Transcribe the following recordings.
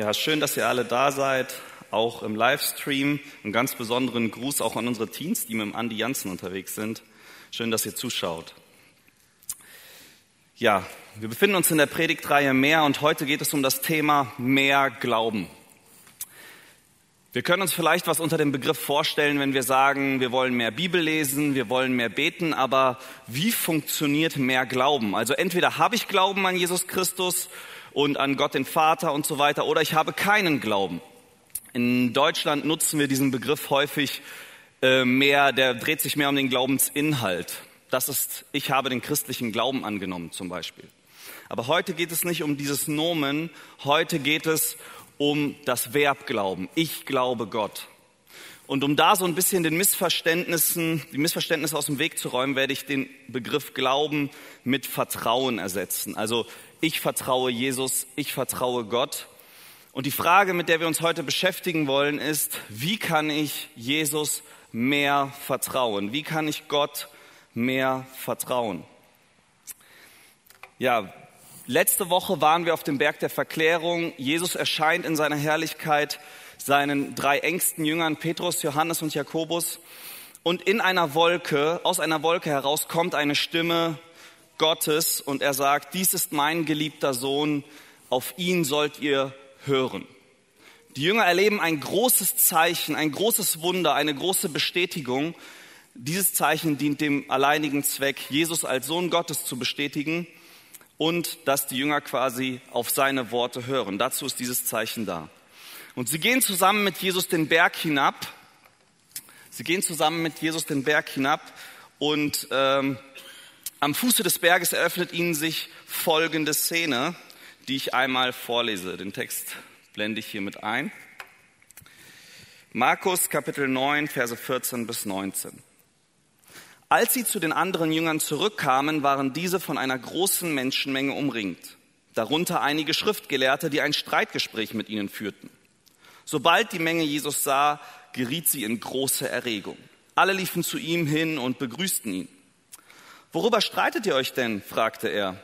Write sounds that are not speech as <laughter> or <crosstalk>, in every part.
Ja, schön, dass ihr alle da seid, auch im Livestream. Einen ganz besonderen Gruß auch an unsere Teens, die mit dem Andi Janssen unterwegs sind. Schön, dass ihr zuschaut. Ja, wir befinden uns in der Predigtreihe Mehr und heute geht es um das Thema Mehr Glauben. Wir können uns vielleicht was unter dem Begriff vorstellen, wenn wir sagen, wir wollen mehr Bibel lesen, wir wollen mehr beten, aber wie funktioniert mehr Glauben? Also entweder habe ich Glauben an Jesus Christus und an Gott den Vater und so weiter, oder ich habe keinen Glauben. In Deutschland nutzen wir diesen Begriff häufig äh, mehr, der dreht sich mehr um den Glaubensinhalt. Das ist, ich habe den christlichen Glauben angenommen zum Beispiel. Aber heute geht es nicht um dieses Nomen, heute geht es um das Verb glauben. Ich glaube Gott. Und um da so ein bisschen den Missverständnissen, die Missverständnisse aus dem Weg zu räumen, werde ich den Begriff Glauben mit Vertrauen ersetzen. Also ich vertraue Jesus, ich vertraue Gott. Und die Frage, mit der wir uns heute beschäftigen wollen, ist, wie kann ich Jesus mehr vertrauen? Wie kann ich Gott mehr vertrauen? Ja, Letzte Woche waren wir auf dem Berg der Verklärung. Jesus erscheint in seiner Herrlichkeit seinen drei engsten Jüngern, Petrus, Johannes und Jakobus. Und in einer Wolke, aus einer Wolke heraus kommt eine Stimme Gottes und er sagt, dies ist mein geliebter Sohn, auf ihn sollt ihr hören. Die Jünger erleben ein großes Zeichen, ein großes Wunder, eine große Bestätigung. Dieses Zeichen dient dem alleinigen Zweck, Jesus als Sohn Gottes zu bestätigen und dass die Jünger quasi auf seine Worte hören. Dazu ist dieses Zeichen da. Und sie gehen zusammen mit Jesus den Berg hinab. Sie gehen zusammen mit Jesus den Berg hinab und ähm, am Fuße des Berges eröffnet ihnen sich folgende Szene, die ich einmal vorlese. Den Text blende ich hier mit ein. Markus Kapitel 9, Verse 14 bis 19. Als sie zu den anderen Jüngern zurückkamen, waren diese von einer großen Menschenmenge umringt, darunter einige Schriftgelehrte, die ein Streitgespräch mit ihnen führten. Sobald die Menge Jesus sah, geriet sie in große Erregung. Alle liefen zu ihm hin und begrüßten ihn. Worüber streitet ihr euch denn? fragte er.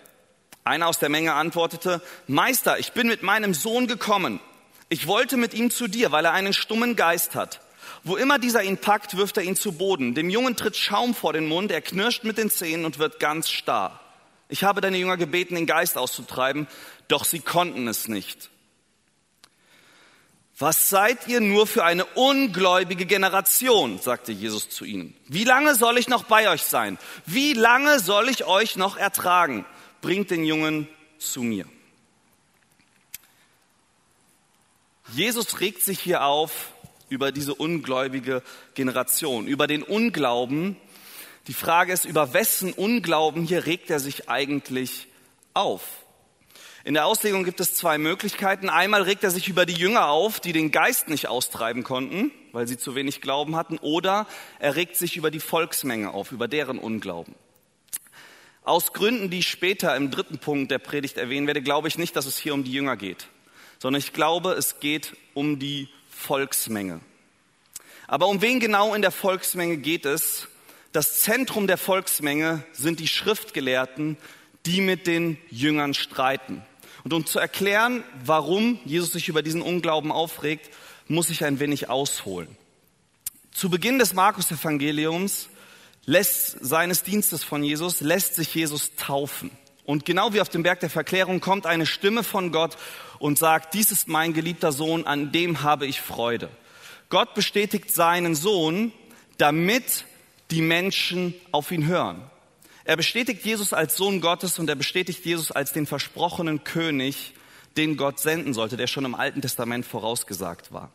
Einer aus der Menge antwortete, Meister, ich bin mit meinem Sohn gekommen. Ich wollte mit ihm zu dir, weil er einen stummen Geist hat. Wo immer dieser ihn packt, wirft er ihn zu Boden. Dem Jungen tritt Schaum vor den Mund, er knirscht mit den Zähnen und wird ganz starr. Ich habe deine Jünger gebeten, den Geist auszutreiben, doch sie konnten es nicht. Was seid ihr nur für eine ungläubige Generation, sagte Jesus zu ihnen. Wie lange soll ich noch bei euch sein? Wie lange soll ich euch noch ertragen? Bringt den Jungen zu mir. Jesus regt sich hier auf über diese ungläubige Generation, über den Unglauben. Die Frage ist, über wessen Unglauben hier regt er sich eigentlich auf? In der Auslegung gibt es zwei Möglichkeiten. Einmal regt er sich über die Jünger auf, die den Geist nicht austreiben konnten, weil sie zu wenig Glauben hatten, oder er regt sich über die Volksmenge auf, über deren Unglauben. Aus Gründen, die ich später im dritten Punkt der Predigt erwähnen werde, glaube ich nicht, dass es hier um die Jünger geht, sondern ich glaube, es geht um die Volksmenge. Aber um wen genau in der Volksmenge geht es? Das Zentrum der Volksmenge sind die Schriftgelehrten, die mit den Jüngern streiten. Und um zu erklären, warum Jesus sich über diesen Unglauben aufregt, muss ich ein wenig ausholen. Zu Beginn des Markus-Evangeliums lässt seines Dienstes von Jesus, lässt sich Jesus taufen. Und genau wie auf dem Berg der Verklärung kommt eine Stimme von Gott und sagt, dies ist mein geliebter Sohn, an dem habe ich Freude. Gott bestätigt seinen Sohn, damit die Menschen auf ihn hören. Er bestätigt Jesus als Sohn Gottes und er bestätigt Jesus als den versprochenen König, den Gott senden sollte, der schon im Alten Testament vorausgesagt war.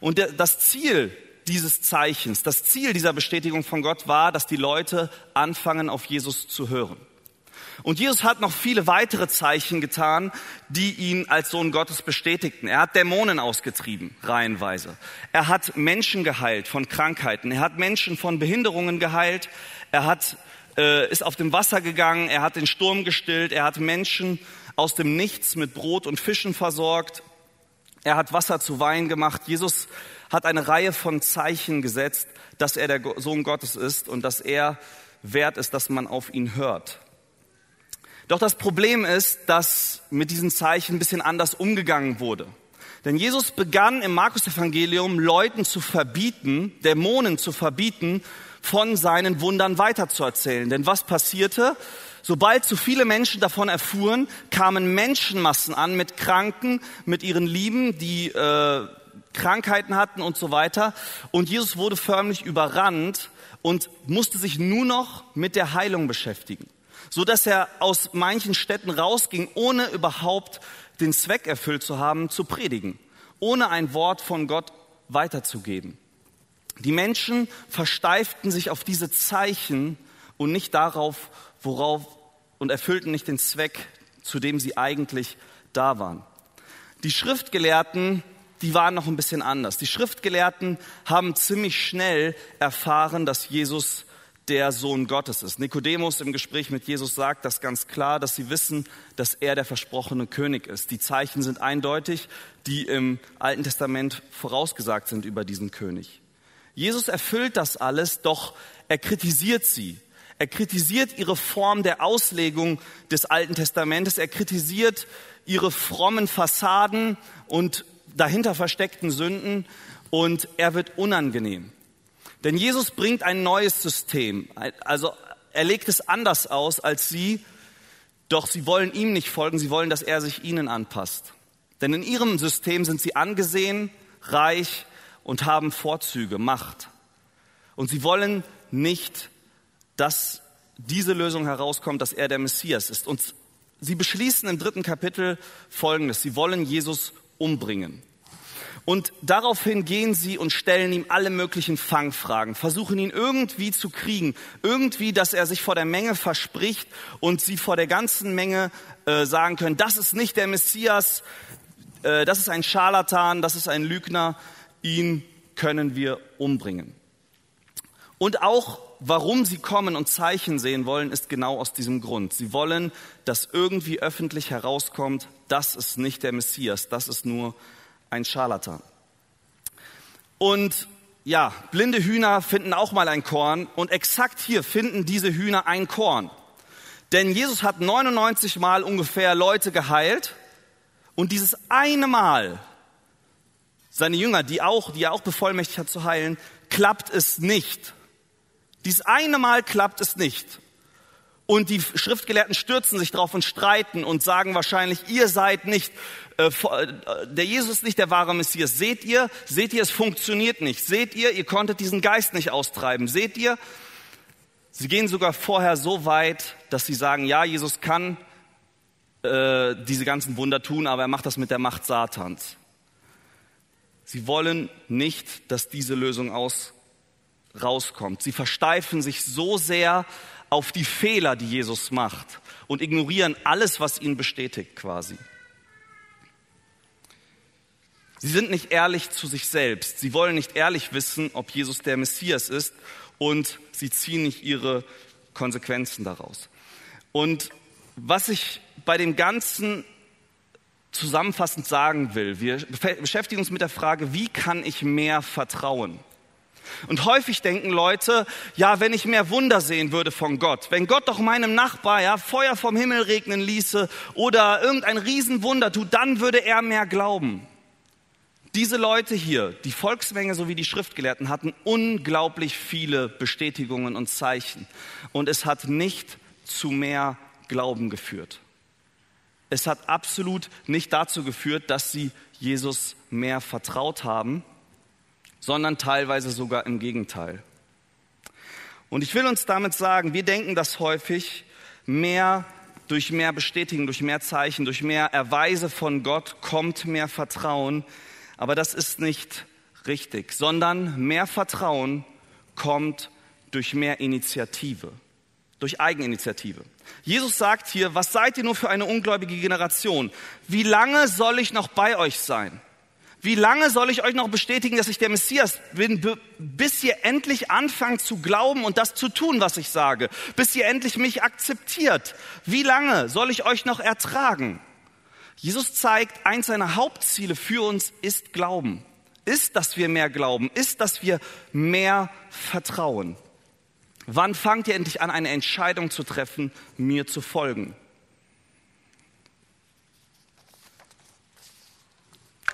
Und das Ziel dieses Zeichens, das Ziel dieser Bestätigung von Gott war, dass die Leute anfangen, auf Jesus zu hören. Und Jesus hat noch viele weitere Zeichen getan, die ihn als Sohn Gottes bestätigten. Er hat Dämonen ausgetrieben, reihenweise. Er hat Menschen geheilt von Krankheiten. Er hat Menschen von Behinderungen geheilt. Er hat, äh, ist auf dem Wasser gegangen. Er hat den Sturm gestillt. Er hat Menschen aus dem Nichts mit Brot und Fischen versorgt. Er hat Wasser zu Wein gemacht. Jesus hat eine Reihe von Zeichen gesetzt, dass er der Sohn Gottes ist und dass er wert ist, dass man auf ihn hört. Doch das Problem ist, dass mit diesen Zeichen ein bisschen anders umgegangen wurde. Denn Jesus begann im Markus-Evangelium Leuten zu verbieten, Dämonen zu verbieten, von seinen Wundern weiterzuerzählen. Denn was passierte? Sobald zu viele Menschen davon erfuhren, kamen Menschenmassen an mit Kranken, mit ihren Lieben, die äh, Krankheiten hatten und so weiter. Und Jesus wurde förmlich überrannt und musste sich nur noch mit der Heilung beschäftigen, so dass er aus manchen Städten rausging, ohne überhaupt den Zweck erfüllt zu haben, zu predigen, ohne ein Wort von Gott weiterzugeben. Die Menschen versteiften sich auf diese Zeichen und nicht darauf, worauf und erfüllten nicht den Zweck, zu dem sie eigentlich da waren. Die Schriftgelehrten, die waren noch ein bisschen anders. Die Schriftgelehrten haben ziemlich schnell erfahren, dass Jesus der Sohn Gottes ist. Nikodemus im Gespräch mit Jesus sagt das ganz klar, dass sie wissen, dass er der versprochene König ist. Die Zeichen sind eindeutig, die im Alten Testament vorausgesagt sind über diesen König. Jesus erfüllt das alles, doch er kritisiert sie. Er kritisiert ihre Form der Auslegung des Alten Testamentes. Er kritisiert ihre frommen Fassaden und dahinter versteckten Sünden und er wird unangenehm. Denn Jesus bringt ein neues System. Also er legt es anders aus als sie, doch sie wollen ihm nicht folgen, sie wollen, dass er sich ihnen anpasst. Denn in ihrem System sind sie angesehen, reich und haben Vorzüge, Macht. Und sie wollen nicht, dass diese Lösung herauskommt, dass er der Messias ist. Und sie beschließen im dritten Kapitel Folgendes. Sie wollen Jesus umbringen. Und daraufhin gehen sie und stellen ihm alle möglichen Fangfragen, versuchen ihn irgendwie zu kriegen, irgendwie, dass er sich vor der Menge verspricht und sie vor der ganzen Menge äh, sagen können, das ist nicht der Messias, äh, das ist ein Scharlatan, das ist ein Lügner, ihn können wir umbringen. Und auch warum sie kommen und Zeichen sehen wollen, ist genau aus diesem Grund. Sie wollen, dass irgendwie öffentlich herauskommt, das ist nicht der Messias, das ist nur ein Scharlatan. Und ja, blinde Hühner finden auch mal ein Korn und exakt hier finden diese Hühner ein Korn. Denn Jesus hat 99 Mal ungefähr Leute geheilt und dieses eine Mal seine Jünger, die, auch, die er auch bevollmächtigt hat zu heilen, klappt es nicht. Dies eine Mal klappt es nicht. Und die Schriftgelehrten stürzen sich drauf und streiten und sagen wahrscheinlich, ihr seid nicht, äh, äh, der Jesus ist nicht der wahre Messias. Seht ihr, seht ihr, es funktioniert nicht. Seht ihr, ihr konntet diesen Geist nicht austreiben. Seht ihr, sie gehen sogar vorher so weit, dass sie sagen, ja, Jesus kann äh, diese ganzen Wunder tun, aber er macht das mit der Macht Satans. Sie wollen nicht, dass diese Lösung aus, rauskommt. Sie versteifen sich so sehr auf die Fehler, die Jesus macht und ignorieren alles, was ihn bestätigt quasi. Sie sind nicht ehrlich zu sich selbst. Sie wollen nicht ehrlich wissen, ob Jesus der Messias ist und sie ziehen nicht ihre Konsequenzen daraus. Und was ich bei dem Ganzen zusammenfassend sagen will. Wir beschäftigen uns mit der Frage, wie kann ich mehr vertrauen? Und häufig denken Leute, ja, wenn ich mehr Wunder sehen würde von Gott, wenn Gott doch meinem Nachbar ja Feuer vom Himmel regnen ließe oder irgendein Riesenwunder tut, dann würde er mehr glauben. Diese Leute hier, die Volksmenge sowie die Schriftgelehrten hatten unglaublich viele Bestätigungen und Zeichen und es hat nicht zu mehr Glauben geführt. Es hat absolut nicht dazu geführt, dass sie Jesus mehr vertraut haben, sondern teilweise sogar im Gegenteil. Und ich will uns damit sagen, wir denken das häufig mehr durch mehr Bestätigung, durch mehr Zeichen, durch mehr Erweise von Gott kommt mehr Vertrauen. Aber das ist nicht richtig, sondern mehr Vertrauen kommt durch mehr Initiative durch Eigeninitiative. Jesus sagt hier, was seid ihr nur für eine ungläubige Generation? Wie lange soll ich noch bei euch sein? Wie lange soll ich euch noch bestätigen, dass ich der Messias bin, bis ihr endlich anfangt zu glauben und das zu tun, was ich sage? Bis ihr endlich mich akzeptiert? Wie lange soll ich euch noch ertragen? Jesus zeigt, eins seiner Hauptziele für uns ist Glauben. Ist, dass wir mehr glauben, ist, dass wir mehr vertrauen. Wann fangt ihr endlich an, eine Entscheidung zu treffen, mir zu folgen?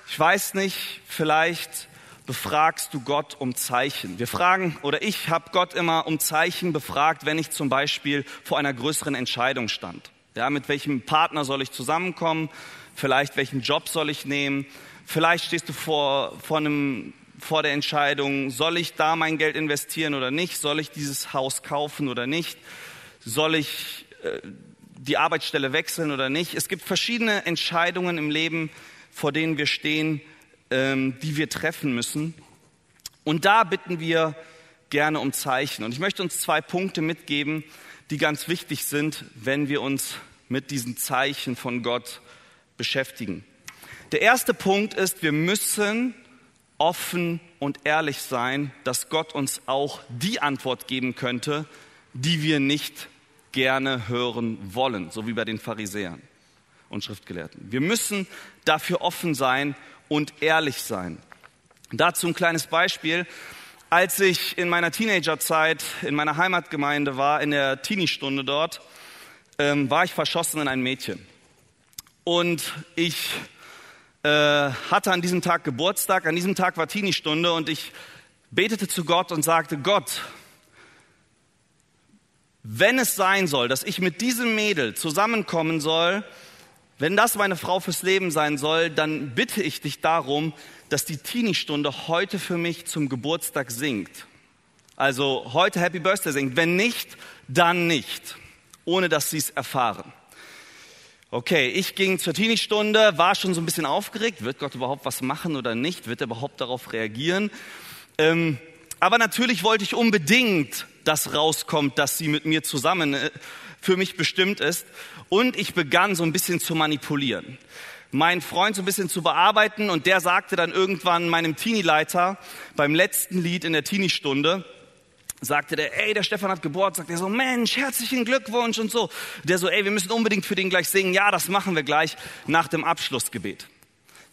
Ich weiß nicht, vielleicht befragst du Gott um Zeichen. Wir fragen, oder ich habe Gott immer um Zeichen befragt, wenn ich zum Beispiel vor einer größeren Entscheidung stand. Ja, mit welchem Partner soll ich zusammenkommen? Vielleicht welchen Job soll ich nehmen? Vielleicht stehst du vor, vor, einem, vor der Entscheidung, soll ich da mein Geld investieren oder nicht? Soll ich dieses Haus kaufen oder nicht? Soll ich äh, die Arbeitsstelle wechseln oder nicht? Es gibt verschiedene Entscheidungen im Leben, vor denen wir stehen, ähm, die wir treffen müssen. Und da bitten wir gerne um Zeichen. Und ich möchte uns zwei Punkte mitgeben, die ganz wichtig sind, wenn wir uns mit diesen Zeichen von Gott beschäftigen. Der erste Punkt ist, wir müssen offen und ehrlich sein, dass Gott uns auch die Antwort geben könnte, die wir nicht gerne hören wollen, so wie bei den Pharisäern und Schriftgelehrten. Wir müssen dafür offen sein und ehrlich sein. Dazu ein kleines Beispiel. Als ich in meiner Teenagerzeit in meiner Heimatgemeinde war, in der Teenie-Stunde dort, ähm, war ich verschossen in ein Mädchen. Und ich äh, hatte an diesem Tag Geburtstag, an diesem Tag war Teenie-Stunde und ich betete zu Gott und sagte, Gott, wenn es sein soll, dass ich mit diesem Mädel zusammenkommen soll, wenn das meine Frau fürs Leben sein soll, dann bitte ich dich darum, dass die Teenie-Stunde heute für mich zum Geburtstag singt. Also heute Happy Birthday singt. Wenn nicht, dann nicht, ohne dass sie es erfahren. Okay, ich ging zur Teenie-Stunde, war schon so ein bisschen aufgeregt. Wird Gott überhaupt was machen oder nicht? Wird er überhaupt darauf reagieren? Ähm, aber natürlich wollte ich unbedingt, dass rauskommt, dass sie mit mir zusammen äh, für mich bestimmt ist. Und ich begann so ein bisschen zu manipulieren. Mein Freund so ein bisschen zu bearbeiten und der sagte dann irgendwann meinem Teenie-Leiter beim letzten Lied in der Teenie-Stunde, sagte der, ey, der Stefan hat Geburtstag. Der so, Mensch, herzlichen Glückwunsch und so. Der so, ey, wir müssen unbedingt für den gleich singen. Ja, das machen wir gleich nach dem Abschlussgebet.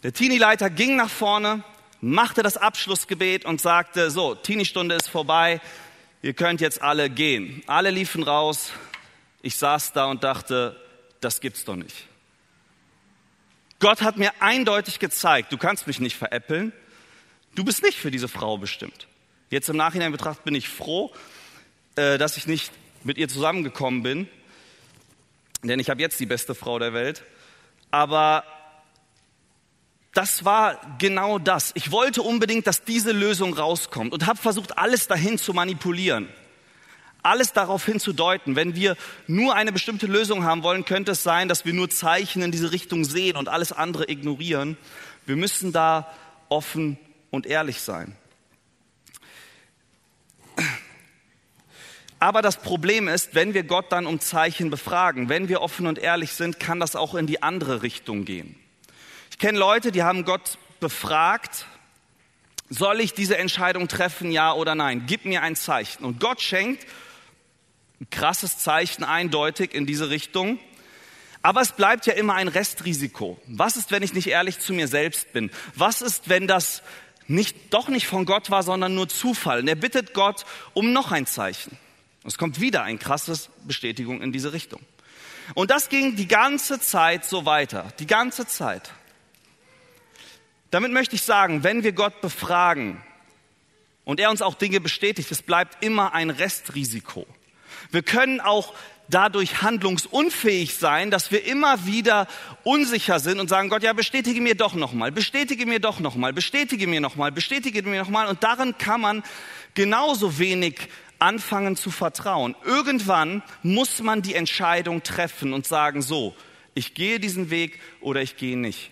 Der Teenie-Leiter ging nach vorne, machte das Abschlussgebet und sagte, so, Teenie-Stunde ist vorbei. Ihr könnt jetzt alle gehen. Alle liefen raus. Ich saß da und dachte, das gibt's doch nicht. Gott hat mir eindeutig gezeigt, du kannst mich nicht veräppeln. Du bist nicht für diese Frau bestimmt. Jetzt im Nachhinein betrachtet bin ich froh, äh, dass ich nicht mit ihr zusammengekommen bin, denn ich habe jetzt die beste Frau der Welt. Aber das war genau das. Ich wollte unbedingt, dass diese Lösung rauskommt und habe versucht, alles dahin zu manipulieren alles darauf hinzudeuten. Wenn wir nur eine bestimmte Lösung haben wollen, könnte es sein, dass wir nur Zeichen in diese Richtung sehen und alles andere ignorieren. Wir müssen da offen und ehrlich sein. Aber das Problem ist, wenn wir Gott dann um Zeichen befragen, wenn wir offen und ehrlich sind, kann das auch in die andere Richtung gehen. Ich kenne Leute, die haben Gott befragt, soll ich diese Entscheidung treffen, ja oder nein? Gib mir ein Zeichen. Und Gott schenkt ein krasses Zeichen eindeutig in diese Richtung. Aber es bleibt ja immer ein Restrisiko. Was ist, wenn ich nicht ehrlich zu mir selbst bin? Was ist, wenn das nicht, doch nicht von Gott war, sondern nur Zufall? Und er bittet Gott um noch ein Zeichen. Es kommt wieder ein krasses Bestätigung in diese Richtung. Und das ging die ganze Zeit so weiter. Die ganze Zeit. Damit möchte ich sagen, wenn wir Gott befragen und er uns auch Dinge bestätigt, es bleibt immer ein Restrisiko. Wir können auch dadurch handlungsunfähig sein, dass wir immer wieder unsicher sind und sagen, Gott, ja, bestätige mir doch nochmal, bestätige mir doch nochmal, bestätige mir nochmal, bestätige mir nochmal. Und darin kann man genauso wenig anfangen zu vertrauen. Irgendwann muss man die Entscheidung treffen und sagen, so, ich gehe diesen Weg oder ich gehe nicht.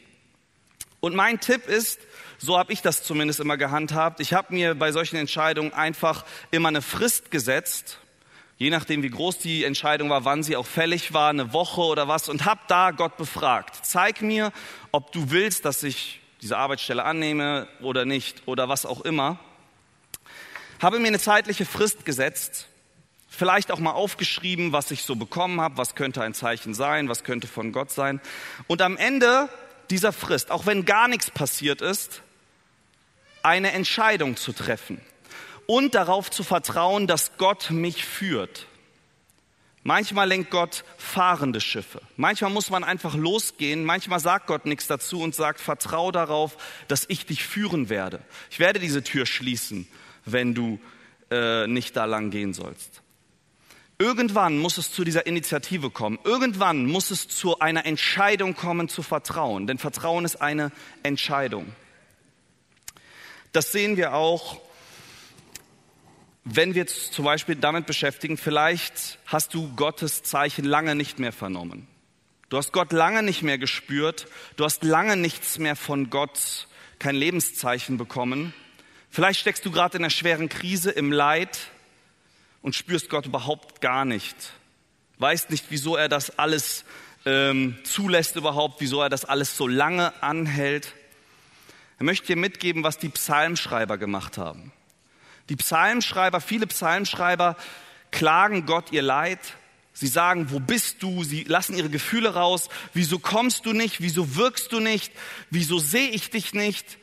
Und mein Tipp ist, so habe ich das zumindest immer gehandhabt, ich habe mir bei solchen Entscheidungen einfach immer eine Frist gesetzt je nachdem, wie groß die Entscheidung war, wann sie auch fällig war, eine Woche oder was, und habe da Gott befragt. Zeig mir, ob du willst, dass ich diese Arbeitsstelle annehme oder nicht oder was auch immer. Habe mir eine zeitliche Frist gesetzt, vielleicht auch mal aufgeschrieben, was ich so bekommen habe, was könnte ein Zeichen sein, was könnte von Gott sein. Und am Ende dieser Frist, auch wenn gar nichts passiert ist, eine Entscheidung zu treffen und darauf zu vertrauen, dass Gott mich führt. Manchmal lenkt Gott fahrende Schiffe. Manchmal muss man einfach losgehen. Manchmal sagt Gott nichts dazu und sagt, vertrau darauf, dass ich dich führen werde. Ich werde diese Tür schließen, wenn du äh, nicht da lang gehen sollst. Irgendwann muss es zu dieser Initiative kommen. Irgendwann muss es zu einer Entscheidung kommen zu vertrauen. Denn Vertrauen ist eine Entscheidung. Das sehen wir auch wenn wir uns zum Beispiel damit beschäftigen, vielleicht hast du Gottes Zeichen lange nicht mehr vernommen. Du hast Gott lange nicht mehr gespürt. Du hast lange nichts mehr von Gott, kein Lebenszeichen bekommen. Vielleicht steckst du gerade in einer schweren Krise, im Leid und spürst Gott überhaupt gar nicht. Weißt nicht, wieso er das alles ähm, zulässt überhaupt, wieso er das alles so lange anhält. Er möchte dir mitgeben, was die Psalmschreiber gemacht haben. Die Psalmschreiber, viele Psalmschreiber klagen Gott ihr Leid. Sie sagen, wo bist du? Sie lassen ihre Gefühle raus. Wieso kommst du nicht? Wieso wirkst du nicht? Wieso sehe ich dich nicht?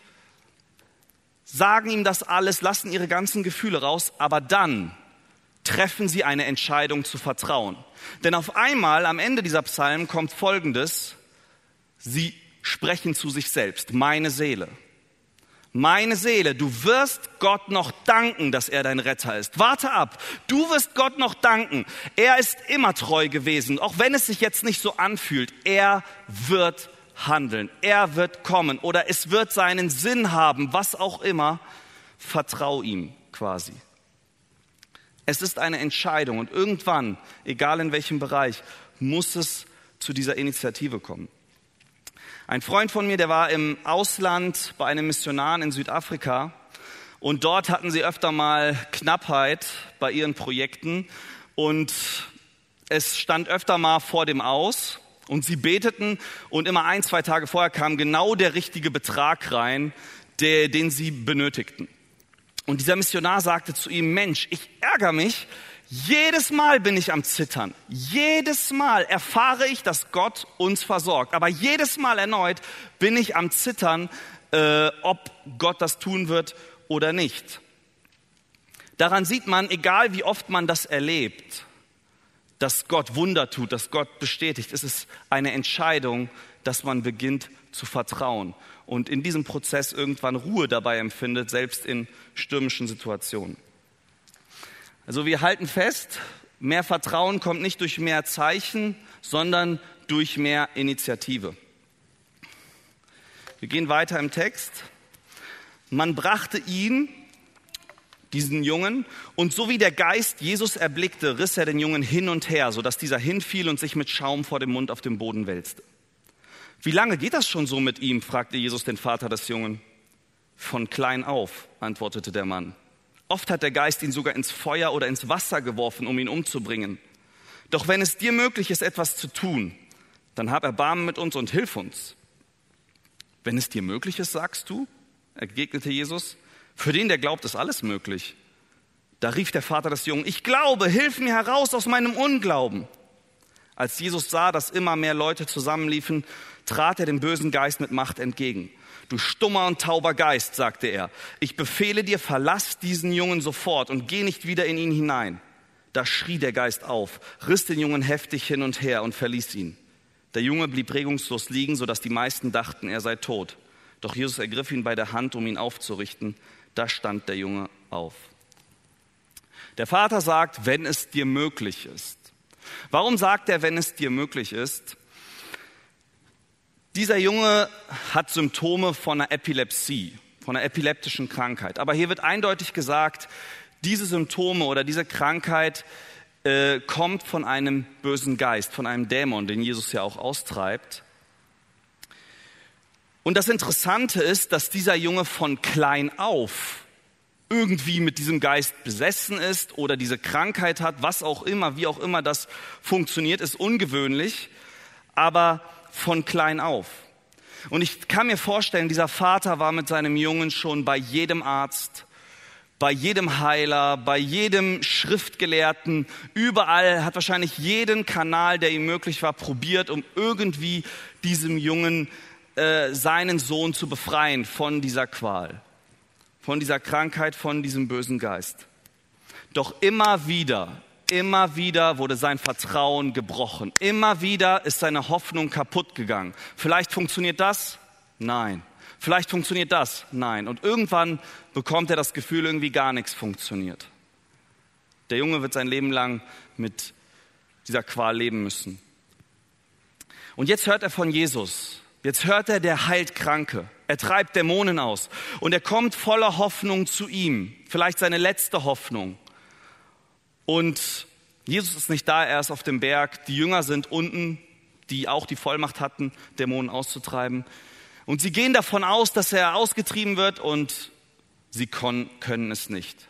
Sagen ihm das alles, lassen ihre ganzen Gefühle raus, aber dann treffen sie eine Entscheidung zu vertrauen. Denn auf einmal am Ende dieser Psalmen kommt Folgendes. Sie sprechen zu sich selbst, meine Seele meine Seele, du wirst Gott noch danken, dass er dein Retter ist. Warte ab, du wirst Gott noch danken. Er ist immer treu gewesen, auch wenn es sich jetzt nicht so anfühlt. Er wird handeln, er wird kommen oder es wird seinen Sinn haben, was auch immer. Vertrau ihm quasi. Es ist eine Entscheidung und irgendwann, egal in welchem Bereich, muss es zu dieser Initiative kommen. Ein Freund von mir, der war im Ausland bei einem Missionar in Südafrika und dort hatten sie öfter mal Knappheit bei ihren Projekten und es stand öfter mal vor dem Aus und sie beteten und immer ein, zwei Tage vorher kam genau der richtige Betrag rein, der, den sie benötigten. Und dieser Missionar sagte zu ihm, Mensch, ich ärgere mich, jedes Mal bin ich am Zittern. Jedes Mal erfahre ich, dass Gott uns versorgt. Aber jedes Mal erneut bin ich am Zittern, äh, ob Gott das tun wird oder nicht. Daran sieht man, egal wie oft man das erlebt, dass Gott Wunder tut, dass Gott bestätigt, es ist eine Entscheidung, dass man beginnt zu vertrauen und in diesem Prozess irgendwann Ruhe dabei empfindet, selbst in stürmischen Situationen. Also wir halten fest, mehr Vertrauen kommt nicht durch mehr Zeichen, sondern durch mehr Initiative. Wir gehen weiter im Text. Man brachte ihn, diesen Jungen, und so wie der Geist Jesus erblickte, riss er den Jungen hin und her, sodass dieser hinfiel und sich mit Schaum vor dem Mund auf dem Boden wälzte. Wie lange geht das schon so mit ihm? fragte Jesus den Vater des Jungen. Von klein auf, antwortete der Mann. Oft hat der Geist ihn sogar ins Feuer oder ins Wasser geworfen, um ihn umzubringen. Doch wenn es dir möglich ist, etwas zu tun, dann hab Erbarmen mit uns und hilf uns. Wenn es dir möglich ist, sagst du, entgegnete Jesus, für den, der glaubt, ist alles möglich. Da rief der Vater des Jungen, ich glaube, hilf mir heraus aus meinem Unglauben. Als Jesus sah, dass immer mehr Leute zusammenliefen, trat er dem bösen Geist mit Macht entgegen. Du stummer und tauber Geist, sagte er, ich befehle dir, verlass diesen Jungen sofort und geh nicht wieder in ihn hinein. Da schrie der Geist auf, riss den Jungen heftig hin und her und verließ ihn. Der Junge blieb regungslos liegen, so dass die meisten dachten, er sei tot. Doch Jesus ergriff ihn bei der Hand, um ihn aufzurichten. Da stand der Junge auf. Der Vater sagt, wenn es dir möglich ist. Warum sagt er, wenn es dir möglich ist? Dieser Junge hat Symptome von einer Epilepsie, von einer epileptischen Krankheit. Aber hier wird eindeutig gesagt, diese Symptome oder diese Krankheit äh, kommt von einem bösen Geist, von einem Dämon, den Jesus ja auch austreibt. Und das Interessante ist, dass dieser Junge von klein auf irgendwie mit diesem Geist besessen ist oder diese Krankheit hat, was auch immer, wie auch immer das funktioniert, ist ungewöhnlich. Aber von klein auf. Und ich kann mir vorstellen, dieser Vater war mit seinem Jungen schon bei jedem Arzt, bei jedem Heiler, bei jedem Schriftgelehrten, überall hat wahrscheinlich jeden Kanal, der ihm möglich war, probiert, um irgendwie diesem Jungen äh, seinen Sohn zu befreien von dieser Qual, von dieser Krankheit, von diesem bösen Geist. Doch immer wieder immer wieder wurde sein Vertrauen gebrochen. Immer wieder ist seine Hoffnung kaputt gegangen. Vielleicht funktioniert das? Nein. Vielleicht funktioniert das? Nein. Und irgendwann bekommt er das Gefühl, irgendwie gar nichts funktioniert. Der Junge wird sein Leben lang mit dieser Qual leben müssen. Und jetzt hört er von Jesus. Jetzt hört er, der heilt Kranke. Er treibt Dämonen aus. Und er kommt voller Hoffnung zu ihm. Vielleicht seine letzte Hoffnung. Und Jesus ist nicht da, er ist auf dem Berg. Die Jünger sind unten, die auch die Vollmacht hatten, Dämonen auszutreiben. Und sie gehen davon aus, dass er ausgetrieben wird und sie können es nicht.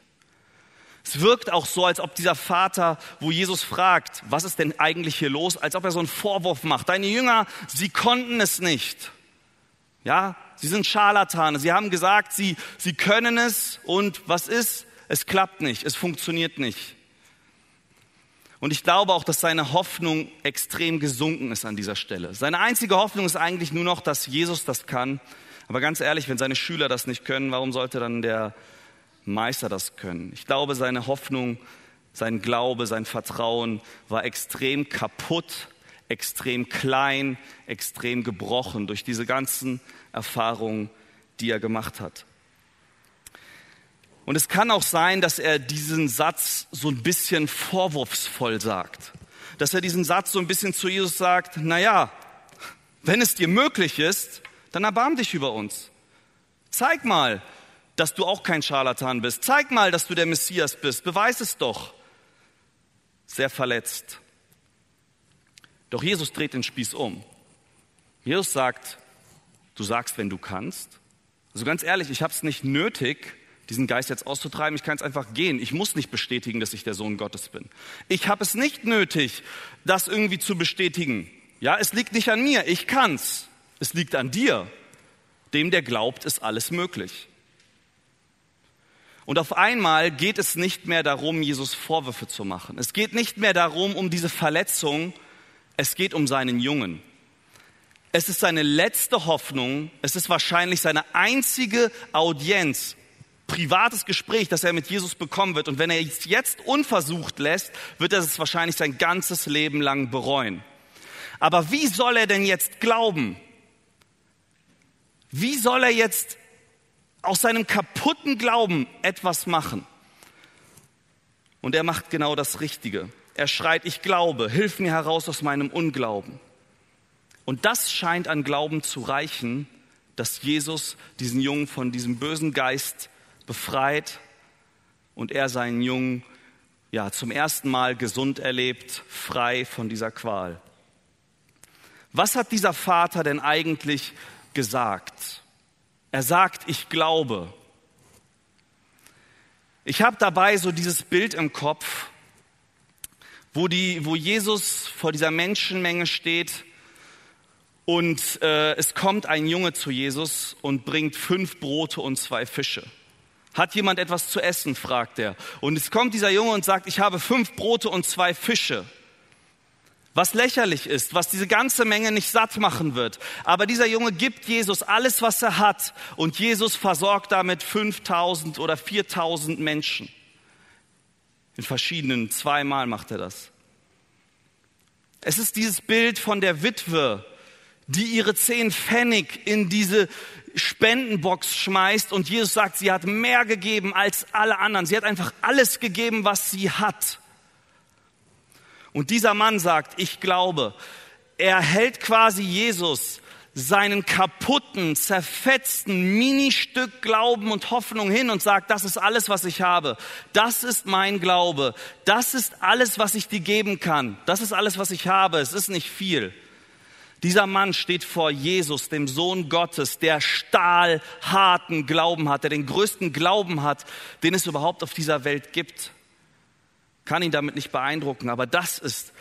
Es wirkt auch so, als ob dieser Vater, wo Jesus fragt, was ist denn eigentlich hier los, als ob er so einen Vorwurf macht. Deine Jünger, sie konnten es nicht. Ja, sie sind Scharlatane. Sie haben gesagt, sie, sie können es und was ist? Es klappt nicht, es funktioniert nicht. Und ich glaube auch, dass seine Hoffnung extrem gesunken ist an dieser Stelle. Seine einzige Hoffnung ist eigentlich nur noch, dass Jesus das kann. Aber ganz ehrlich, wenn seine Schüler das nicht können, warum sollte dann der Meister das können. Ich glaube, seine Hoffnung, sein Glaube, sein Vertrauen war extrem kaputt, extrem klein, extrem gebrochen durch diese ganzen Erfahrungen, die er gemacht hat. Und es kann auch sein, dass er diesen Satz so ein bisschen vorwurfsvoll sagt. Dass er diesen Satz so ein bisschen zu Jesus sagt, na ja, wenn es dir möglich ist, dann erbarm dich über uns. Zeig mal, dass du auch kein Scharlatan bist. Zeig mal, dass du der Messias bist. Beweis es doch. Sehr verletzt. Doch Jesus dreht den Spieß um. Jesus sagt, du sagst, wenn du kannst. Also ganz ehrlich, ich habe es nicht nötig, diesen Geist jetzt auszutreiben. Ich kann es einfach gehen. Ich muss nicht bestätigen, dass ich der Sohn Gottes bin. Ich habe es nicht nötig, das irgendwie zu bestätigen. Ja, es liegt nicht an mir. Ich kann's. Es liegt an dir. Dem, der glaubt, ist alles möglich. Und auf einmal geht es nicht mehr darum, Jesus Vorwürfe zu machen. Es geht nicht mehr darum, um diese Verletzung. Es geht um seinen Jungen. Es ist seine letzte Hoffnung. Es ist wahrscheinlich seine einzige Audienz, privates Gespräch, das er mit Jesus bekommen wird. Und wenn er es jetzt unversucht lässt, wird er es wahrscheinlich sein ganzes Leben lang bereuen. Aber wie soll er denn jetzt glauben? Wie soll er jetzt aus seinem kaputten Glauben etwas machen. Und er macht genau das Richtige. Er schreit, ich glaube, hilf mir heraus aus meinem Unglauben. Und das scheint an Glauben zu reichen, dass Jesus diesen Jungen von diesem bösen Geist befreit und er seinen Jungen ja zum ersten Mal gesund erlebt, frei von dieser Qual. Was hat dieser Vater denn eigentlich gesagt? Er sagt, ich glaube. Ich habe dabei so dieses Bild im Kopf, wo, die, wo Jesus vor dieser Menschenmenge steht und äh, es kommt ein Junge zu Jesus und bringt fünf Brote und zwei Fische. Hat jemand etwas zu essen? fragt er. Und es kommt dieser Junge und sagt, ich habe fünf Brote und zwei Fische was lächerlich ist, was diese ganze Menge nicht satt machen wird. Aber dieser Junge gibt Jesus alles, was er hat und Jesus versorgt damit 5000 oder 4000 Menschen. In verschiedenen, zweimal macht er das. Es ist dieses Bild von der Witwe, die ihre zehn Pfennig in diese Spendenbox schmeißt und Jesus sagt, sie hat mehr gegeben als alle anderen. Sie hat einfach alles gegeben, was sie hat. Und dieser Mann sagt, ich glaube, er hält quasi Jesus seinen kaputten, zerfetzten Ministück Glauben und Hoffnung hin und sagt, das ist alles, was ich habe. Das ist mein Glaube. Das ist alles, was ich dir geben kann. Das ist alles, was ich habe. Es ist nicht viel. Dieser Mann steht vor Jesus, dem Sohn Gottes, der stahlharten Glauben hat, der den größten Glauben hat, den es überhaupt auf dieser Welt gibt kann ihn damit nicht beeindrucken, aber das ist.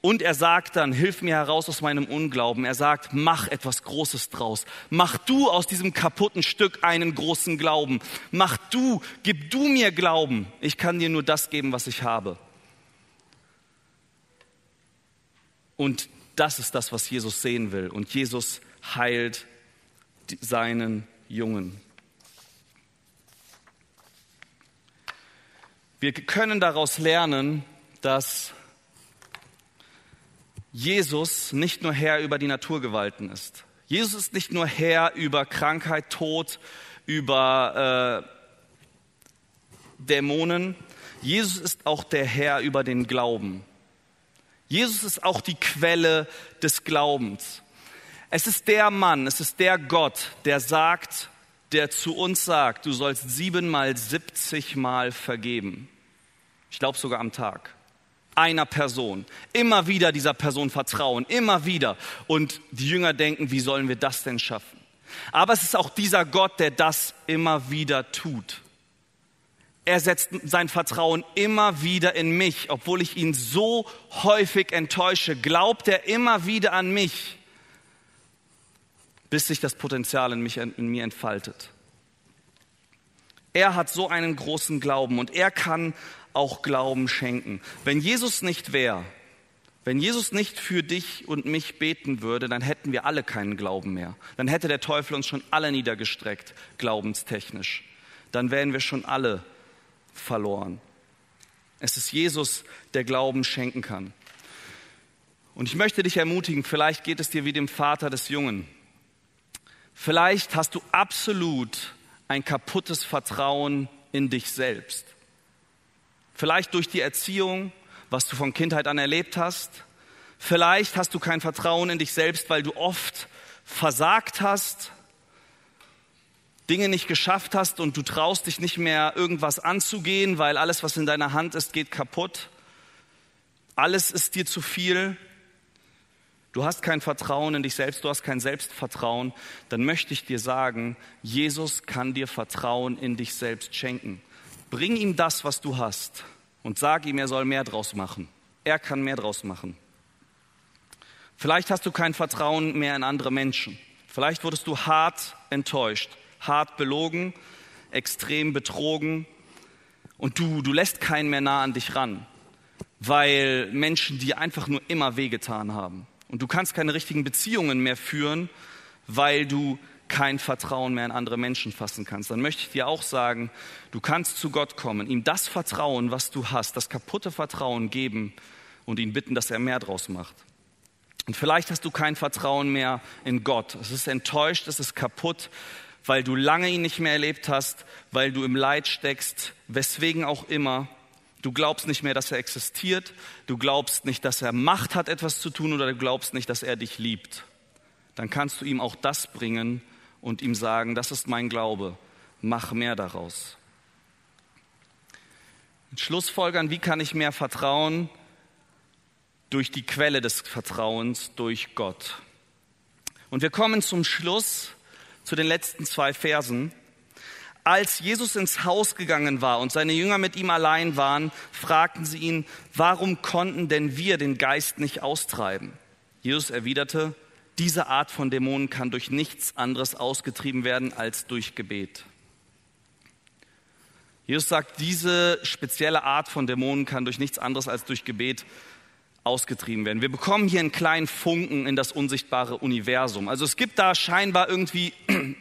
Und er sagt dann, hilf mir heraus aus meinem Unglauben. Er sagt, mach etwas Großes draus. Mach du aus diesem kaputten Stück einen großen Glauben. Mach du, gib du mir Glauben. Ich kann dir nur das geben, was ich habe. Und das ist das, was Jesus sehen will. Und Jesus heilt seinen Jungen. Wir können daraus lernen, dass Jesus nicht nur Herr über die Naturgewalten ist. Jesus ist nicht nur Herr über Krankheit, Tod, über äh, Dämonen. Jesus ist auch der Herr über den Glauben. Jesus ist auch die Quelle des Glaubens. Es ist der Mann, es ist der Gott, der sagt, der zu uns sagt, du sollst siebenmal, siebzigmal vergeben. Ich glaube sogar am Tag einer Person. Immer wieder dieser Person vertrauen, immer wieder. Und die Jünger denken, wie sollen wir das denn schaffen? Aber es ist auch dieser Gott, der das immer wieder tut. Er setzt sein Vertrauen immer wieder in mich, obwohl ich ihn so häufig enttäusche, glaubt er immer wieder an mich, bis sich das Potenzial in, mich, in mir entfaltet. Er hat so einen großen Glauben und er kann auch Glauben schenken. Wenn Jesus nicht wäre, wenn Jesus nicht für dich und mich beten würde, dann hätten wir alle keinen Glauben mehr. Dann hätte der Teufel uns schon alle niedergestreckt, glaubenstechnisch. Dann wären wir schon alle verloren. Es ist Jesus, der Glauben schenken kann. Und ich möchte dich ermutigen, vielleicht geht es dir wie dem Vater des Jungen. Vielleicht hast du absolut ein kaputtes Vertrauen in dich selbst. Vielleicht durch die Erziehung, was du von Kindheit an erlebt hast. Vielleicht hast du kein Vertrauen in dich selbst, weil du oft versagt hast, Dinge nicht geschafft hast und du traust dich nicht mehr irgendwas anzugehen, weil alles, was in deiner Hand ist, geht kaputt. Alles ist dir zu viel. Du hast kein Vertrauen in dich selbst, du hast kein Selbstvertrauen. Dann möchte ich dir sagen, Jesus kann dir Vertrauen in dich selbst schenken. Bring ihm das, was du hast und sag ihm, er soll mehr draus machen. Er kann mehr draus machen. Vielleicht hast du kein Vertrauen mehr in andere Menschen. Vielleicht wurdest du hart enttäuscht, hart belogen, extrem betrogen und du, du lässt keinen mehr nah an dich ran, weil Menschen dir einfach nur immer wehgetan haben. Und du kannst keine richtigen Beziehungen mehr führen, weil du kein Vertrauen mehr in andere Menschen fassen kannst, dann möchte ich dir auch sagen, du kannst zu Gott kommen, ihm das Vertrauen, was du hast, das kaputte Vertrauen geben und ihn bitten, dass er mehr draus macht. Und vielleicht hast du kein Vertrauen mehr in Gott. Es ist enttäuscht, es ist kaputt, weil du lange ihn nicht mehr erlebt hast, weil du im Leid steckst, weswegen auch immer. Du glaubst nicht mehr, dass er existiert. Du glaubst nicht, dass er Macht hat, etwas zu tun, oder du glaubst nicht, dass er dich liebt. Dann kannst du ihm auch das bringen, und ihm sagen, das ist mein Glaube, mach mehr daraus. Schlussfolgern, wie kann ich mehr vertrauen? Durch die Quelle des Vertrauens, durch Gott. Und wir kommen zum Schluss, zu den letzten zwei Versen. Als Jesus ins Haus gegangen war und seine Jünger mit ihm allein waren, fragten sie ihn, warum konnten denn wir den Geist nicht austreiben? Jesus erwiderte, diese Art von Dämonen kann durch nichts anderes ausgetrieben werden als durch Gebet. Jesus sagt, diese spezielle Art von Dämonen kann durch nichts anderes als durch Gebet ausgetrieben werden. Wir bekommen hier einen kleinen Funken in das unsichtbare Universum. Also es gibt da scheinbar irgendwie <clears throat>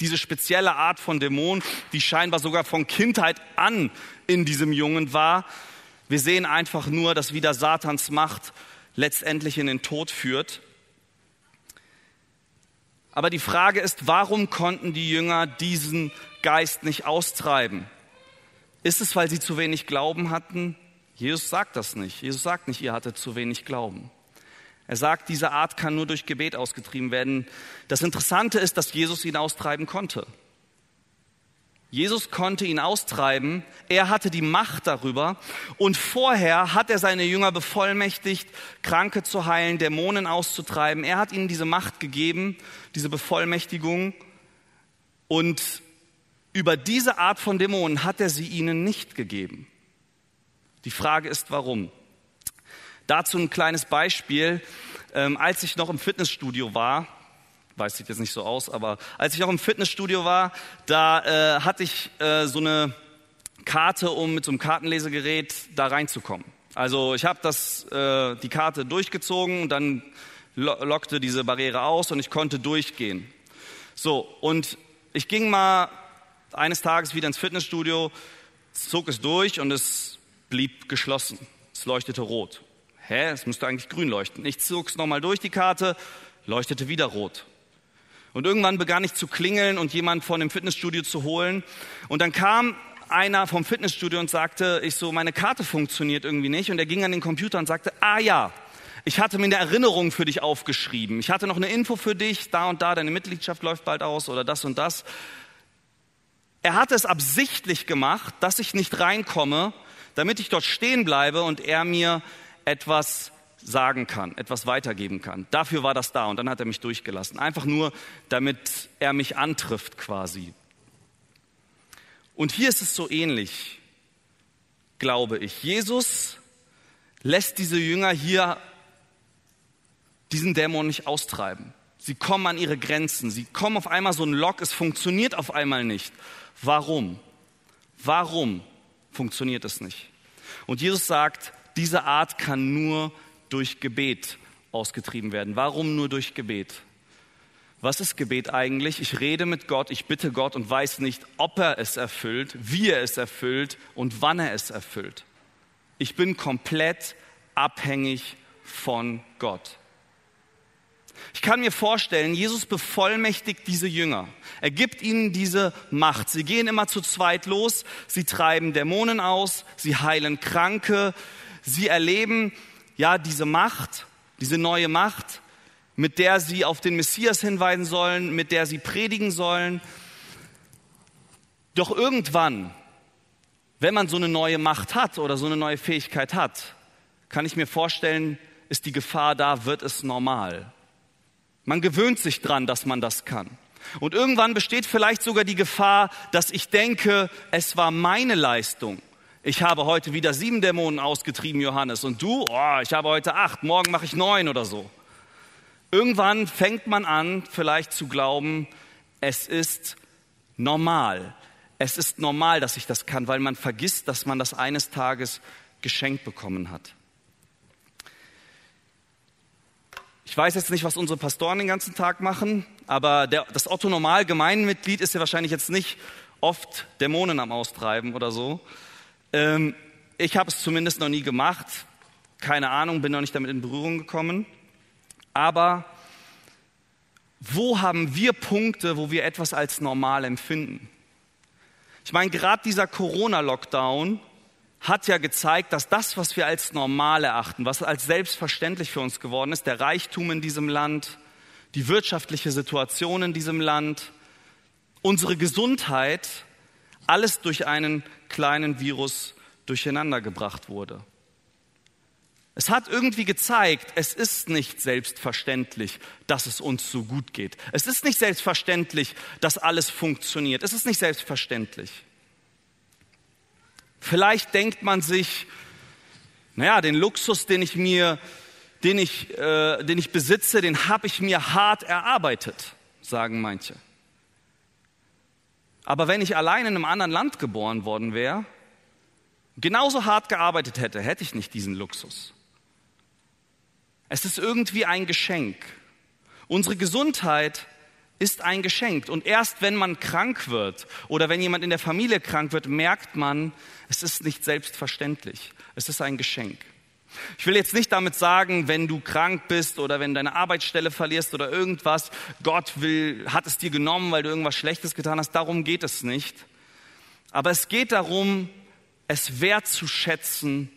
diese spezielle Art von Dämonen, die scheinbar sogar von Kindheit an in diesem Jungen war. Wir sehen einfach nur, dass wieder Satans Macht letztendlich in den Tod führt. Aber die Frage ist, warum konnten die Jünger diesen Geist nicht austreiben? Ist es, weil sie zu wenig Glauben hatten? Jesus sagt das nicht. Jesus sagt nicht, ihr hattet zu wenig Glauben. Er sagt, diese Art kann nur durch Gebet ausgetrieben werden. Das Interessante ist, dass Jesus ihn austreiben konnte. Jesus konnte ihn austreiben, er hatte die Macht darüber und vorher hat er seine Jünger bevollmächtigt, Kranke zu heilen, Dämonen auszutreiben. Er hat ihnen diese Macht gegeben, diese Bevollmächtigung und über diese Art von Dämonen hat er sie ihnen nicht gegeben. Die Frage ist, warum? Dazu ein kleines Beispiel. Ähm, als ich noch im Fitnessstudio war, weiß sieht jetzt nicht so aus, aber als ich noch im Fitnessstudio war, da äh, hatte ich äh, so eine Karte, um mit so einem Kartenlesegerät da reinzukommen. Also ich habe das äh, die Karte durchgezogen und dann lo lockte diese Barriere aus und ich konnte durchgehen. So und ich ging mal eines Tages wieder ins Fitnessstudio, zog es durch und es blieb geschlossen. Es leuchtete rot. Hä, es müsste eigentlich grün leuchten. Ich zog es nochmal durch die Karte, leuchtete wieder rot. Und irgendwann begann ich zu klingeln und jemand von dem Fitnessstudio zu holen. Und dann kam einer vom Fitnessstudio und sagte, ich so, meine Karte funktioniert irgendwie nicht. Und er ging an den Computer und sagte, ah ja, ich hatte mir eine Erinnerung für dich aufgeschrieben. Ich hatte noch eine Info für dich, da und da, deine Mitgliedschaft läuft bald aus oder das und das. Er hatte es absichtlich gemacht, dass ich nicht reinkomme, damit ich dort stehen bleibe und er mir etwas sagen kann, etwas weitergeben kann. Dafür war das da und dann hat er mich durchgelassen. Einfach nur, damit er mich antrifft quasi. Und hier ist es so ähnlich, glaube ich. Jesus lässt diese Jünger hier diesen Dämon nicht austreiben. Sie kommen an ihre Grenzen. Sie kommen auf einmal so ein Lock, es funktioniert auf einmal nicht. Warum? Warum funktioniert es nicht? Und Jesus sagt, diese Art kann nur durch Gebet ausgetrieben werden. Warum nur durch Gebet? Was ist Gebet eigentlich? Ich rede mit Gott, ich bitte Gott und weiß nicht, ob er es erfüllt, wie er es erfüllt und wann er es erfüllt. Ich bin komplett abhängig von Gott. Ich kann mir vorstellen, Jesus bevollmächtigt diese Jünger. Er gibt ihnen diese Macht. Sie gehen immer zu zweit los, sie treiben Dämonen aus, sie heilen Kranke, sie erleben ja diese Macht, diese neue Macht, mit der sie auf den Messias hinweisen sollen, mit der sie predigen sollen. Doch irgendwann, wenn man so eine neue Macht hat oder so eine neue Fähigkeit hat, kann ich mir vorstellen, ist die Gefahr da, wird es normal. Man gewöhnt sich dran, dass man das kann. Und irgendwann besteht vielleicht sogar die Gefahr, dass ich denke, es war meine Leistung. Ich habe heute wieder sieben Dämonen ausgetrieben, Johannes. Und du, oh, ich habe heute acht, morgen mache ich neun oder so. Irgendwann fängt man an, vielleicht zu glauben, es ist normal. Es ist normal, dass ich das kann, weil man vergisst, dass man das eines Tages geschenkt bekommen hat. Ich weiß jetzt nicht, was unsere Pastoren den ganzen Tag machen, aber der, das Otto Normal Gemeindemitglied ist ja wahrscheinlich jetzt nicht oft Dämonen am Austreiben oder so. Ähm, ich habe es zumindest noch nie gemacht. Keine Ahnung, bin noch nicht damit in Berührung gekommen. Aber wo haben wir Punkte, wo wir etwas als normal empfinden? Ich meine, gerade dieser Corona-Lockdown hat ja gezeigt, dass das, was wir als normal erachten, was als selbstverständlich für uns geworden ist, der Reichtum in diesem Land, die wirtschaftliche Situation in diesem Land, unsere Gesundheit, alles durch einen kleinen Virus durcheinandergebracht wurde. Es hat irgendwie gezeigt, es ist nicht selbstverständlich, dass es uns so gut geht. Es ist nicht selbstverständlich, dass alles funktioniert. Es ist nicht selbstverständlich. Vielleicht denkt man sich, naja, den Luxus, den ich mir, den ich, äh, den ich besitze, den habe ich mir hart erarbeitet, sagen manche. Aber wenn ich allein in einem anderen Land geboren worden wäre, genauso hart gearbeitet hätte, hätte ich nicht diesen Luxus. Es ist irgendwie ein Geschenk. Unsere Gesundheit ist ein Geschenk. Und erst wenn man krank wird oder wenn jemand in der Familie krank wird, merkt man, es ist nicht selbstverständlich. Es ist ein Geschenk. Ich will jetzt nicht damit sagen, wenn du krank bist oder wenn deine Arbeitsstelle verlierst oder irgendwas, Gott will, hat es dir genommen, weil du irgendwas Schlechtes getan hast. Darum geht es nicht. Aber es geht darum, es wertzuschätzen,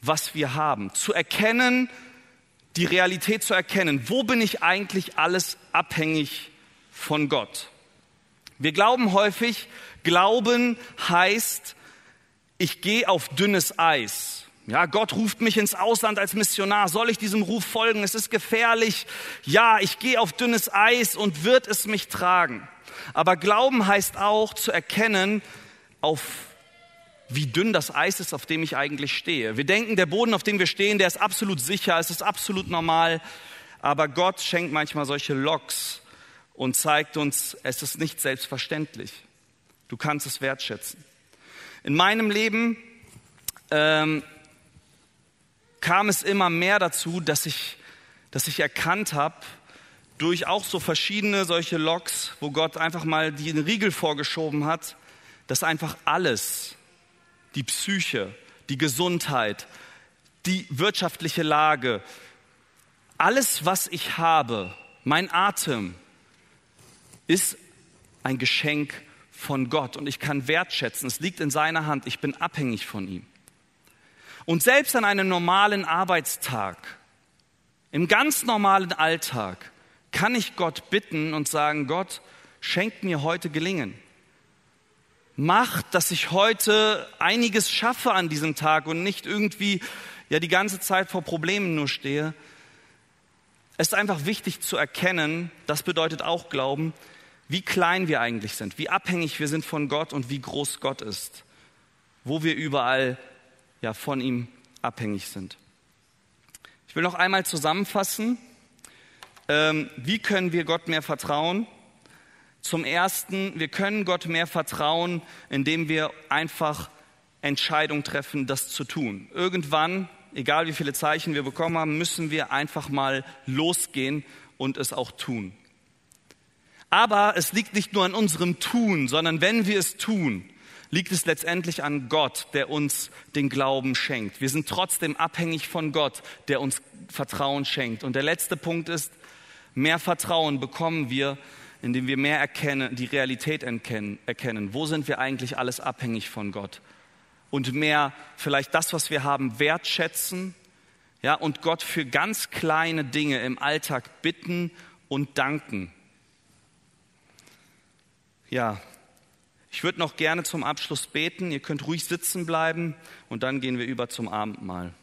was wir haben. Zu erkennen, die Realität zu erkennen. Wo bin ich eigentlich alles abhängig von Gott. Wir glauben häufig, Glauben heißt, ich gehe auf dünnes Eis. Ja, Gott ruft mich ins Ausland als Missionar. Soll ich diesem Ruf folgen? Es ist gefährlich. Ja, ich gehe auf dünnes Eis und wird es mich tragen. Aber Glauben heißt auch zu erkennen, auf wie dünn das Eis ist, auf dem ich eigentlich stehe. Wir denken, der Boden, auf dem wir stehen, der ist absolut sicher, es ist absolut normal. Aber Gott schenkt manchmal solche Loks, und zeigt uns, es ist nicht selbstverständlich. Du kannst es wertschätzen. In meinem Leben ähm, kam es immer mehr dazu, dass ich, dass ich erkannt habe, durch auch so verschiedene solche Logs, wo Gott einfach mal den Riegel vorgeschoben hat, dass einfach alles, die Psyche, die Gesundheit, die wirtschaftliche Lage, alles, was ich habe, mein Atem, ist ein Geschenk von Gott und ich kann wertschätzen. Es liegt in seiner Hand. Ich bin abhängig von ihm. Und selbst an einem normalen Arbeitstag, im ganz normalen Alltag, kann ich Gott bitten und sagen, Gott, schenk mir heute Gelingen. Mach, dass ich heute einiges schaffe an diesem Tag und nicht irgendwie ja die ganze Zeit vor Problemen nur stehe. Es ist einfach wichtig zu erkennen, das bedeutet auch Glauben, wie klein wir eigentlich sind, wie abhängig wir sind von Gott und wie groß Gott ist, wo wir überall ja von ihm abhängig sind. Ich will noch einmal zusammenfassen, ähm, wie können wir Gott mehr vertrauen? Zum Ersten, wir können Gott mehr vertrauen, indem wir einfach Entscheidung treffen, das zu tun. Irgendwann, egal wie viele Zeichen wir bekommen haben, müssen wir einfach mal losgehen und es auch tun. Aber es liegt nicht nur an unserem Tun, sondern wenn wir es tun, liegt es letztendlich an Gott, der uns den Glauben schenkt. Wir sind trotzdem abhängig von Gott, der uns Vertrauen schenkt. Und der letzte Punkt ist, mehr Vertrauen bekommen wir, indem wir mehr erkennen, die Realität erkennen, erkennen. Wo sind wir eigentlich alles abhängig von Gott? Und mehr vielleicht das, was wir haben, wertschätzen, ja, und Gott für ganz kleine Dinge im Alltag bitten und danken. Ja, ich würde noch gerne zum Abschluss beten. Ihr könnt ruhig sitzen bleiben und dann gehen wir über zum Abendmahl.